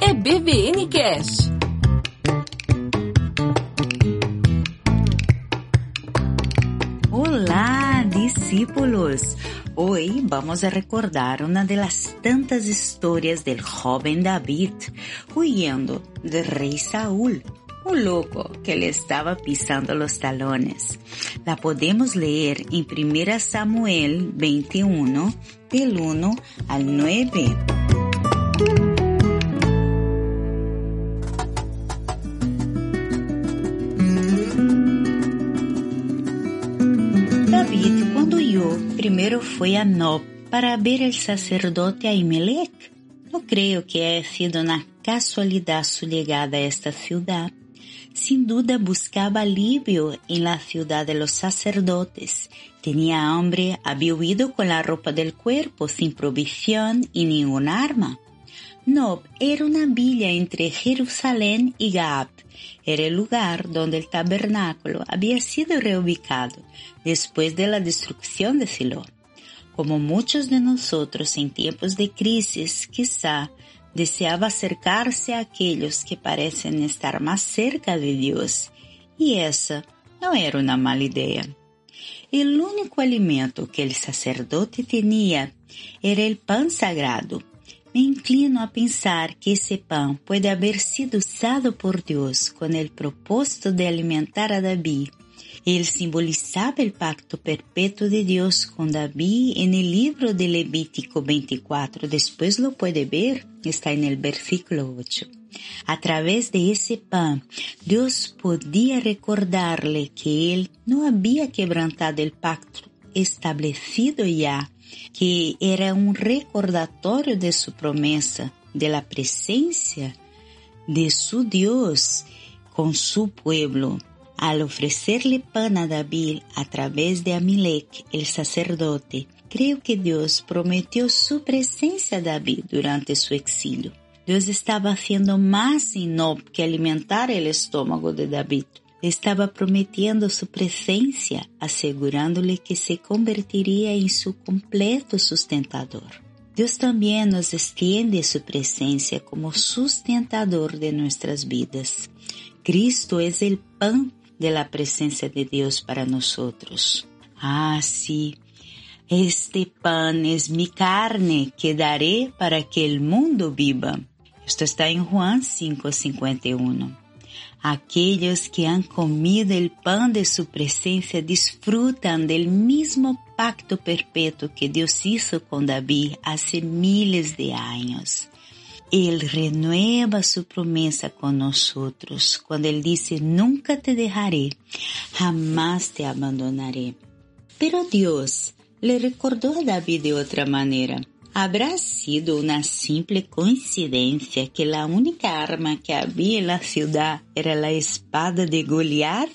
É BBN Cash. Olá, discípulos! Hoy vamos a recordar una de las tantas historias del joven David huyendo del rey Saúl, un loco que le estaba pisando los talones. La podemos leer en 1 Samuel 21, del 1 al 9. David, cuando huyó, primero fue a Nob para ver el sacerdote Ahimelech. No creo que haya sido una casualidad su llegada a esta ciudad. Sin duda buscaba alivio en la ciudad de los sacerdotes. Tenía hambre, había huido con la ropa del cuerpo, sin provisión y ningún arma. Nob era una villa entre Jerusalén y Gab. Era el lugar donde el tabernáculo había sido reubicado después de la destrucción de Silo. Como muchos de nosotros en tiempos de crisis, quizá deseaba acercarse a aquellos que parecen estar más cerca de Dios, y esa no era una mala idea. El único alimento que el sacerdote tenía era el pan sagrado. Me inclino a pensar que ese pan puede haber sido usado por Dios con el propósito de alimentar a David él simbolizaba el pacto perpetuo de Dios con David en el libro de Levítico 24. Después lo puede ver, está en el versículo 8. A través de ese pan, Dios podía recordarle que Él no había quebrantado el pacto establecido ya, que era un recordatorio de su promesa, de la presencia de su Dios con su pueblo al ofrecerle pan a David a través de Amilek, el sacerdote, creo que Dios prometió su presencia a David durante su exilio. Dios estaba haciendo más en Nob que alimentar el estómago de David. Estaba prometiendo su presencia, asegurándole que se convertiría en su completo sustentador. Dios también nos extiende su presencia como sustentador de nuestras vidas. Cristo es el pan de la presencia de Dios para nosotros. Ah, sí, este pan es mi carne que daré para que el mundo viva. Esto está en Juan 5:51. Aquellos que han comido el pan de su presencia disfrutan del mismo pacto perpetuo que Dios hizo con David hace miles de años. Él renueva su promesa con nosotros cuando Él dice, nunca te dejaré, jamás te abandonaré. Pero Dios le recordó a David de otra manera. ¿Habrá sido una simple coincidencia que la única arma que había en la ciudad era la espada de Goliat?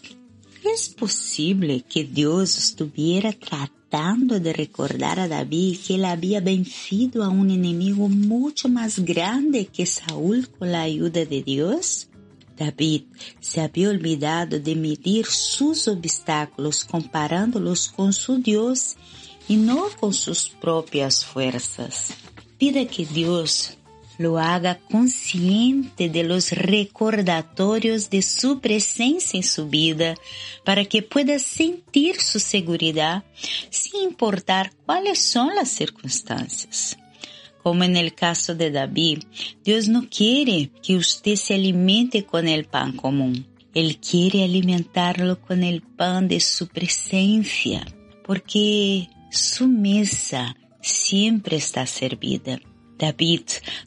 ¿Es posible que Dios estuviera tratando de recordar a David que él había vencido a un enemigo mucho más grande que Saúl con la ayuda de Dios? David se había olvidado de medir sus obstáculos comparándolos con su Dios y no con sus propias fuerzas. Pida que Dios lo haga consciente de los recordatorios de su presencia en su vida para que pueda sentir su seguridad sin importar cuáles son las circunstancias. Como en el caso de David, Dios no quiere que usted se alimente con el pan común. Él quiere alimentarlo con el pan de su presencia, porque su mesa siempre está servida. David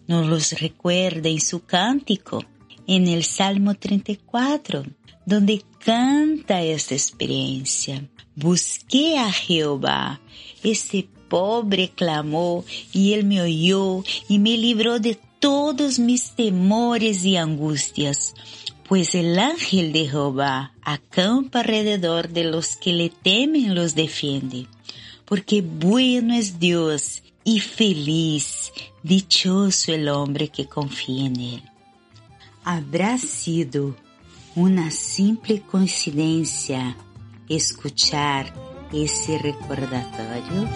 nos los recuerda en su cántico, en el Salmo 34, donde canta esta experiencia. Busqué a Jehová, ese pobre clamó y él me oyó y me libró de todos mis temores y angustias. Pues el ángel de Jehová acampa alrededor de los que le temen los defiende. Porque bueno es Dios E feliz, dichoso el hombre que confía en él. Habrá sido una simple coincidencia escuchar ese recordatorio.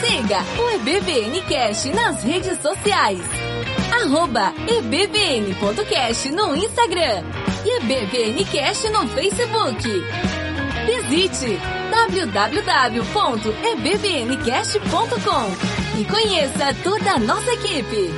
Siga o EBVN Cash nas redes sociais arroba ebbn.cast no Instagram e ebbncast no Facebook. Visite www.ebbncast.com e conheça toda a nossa equipe.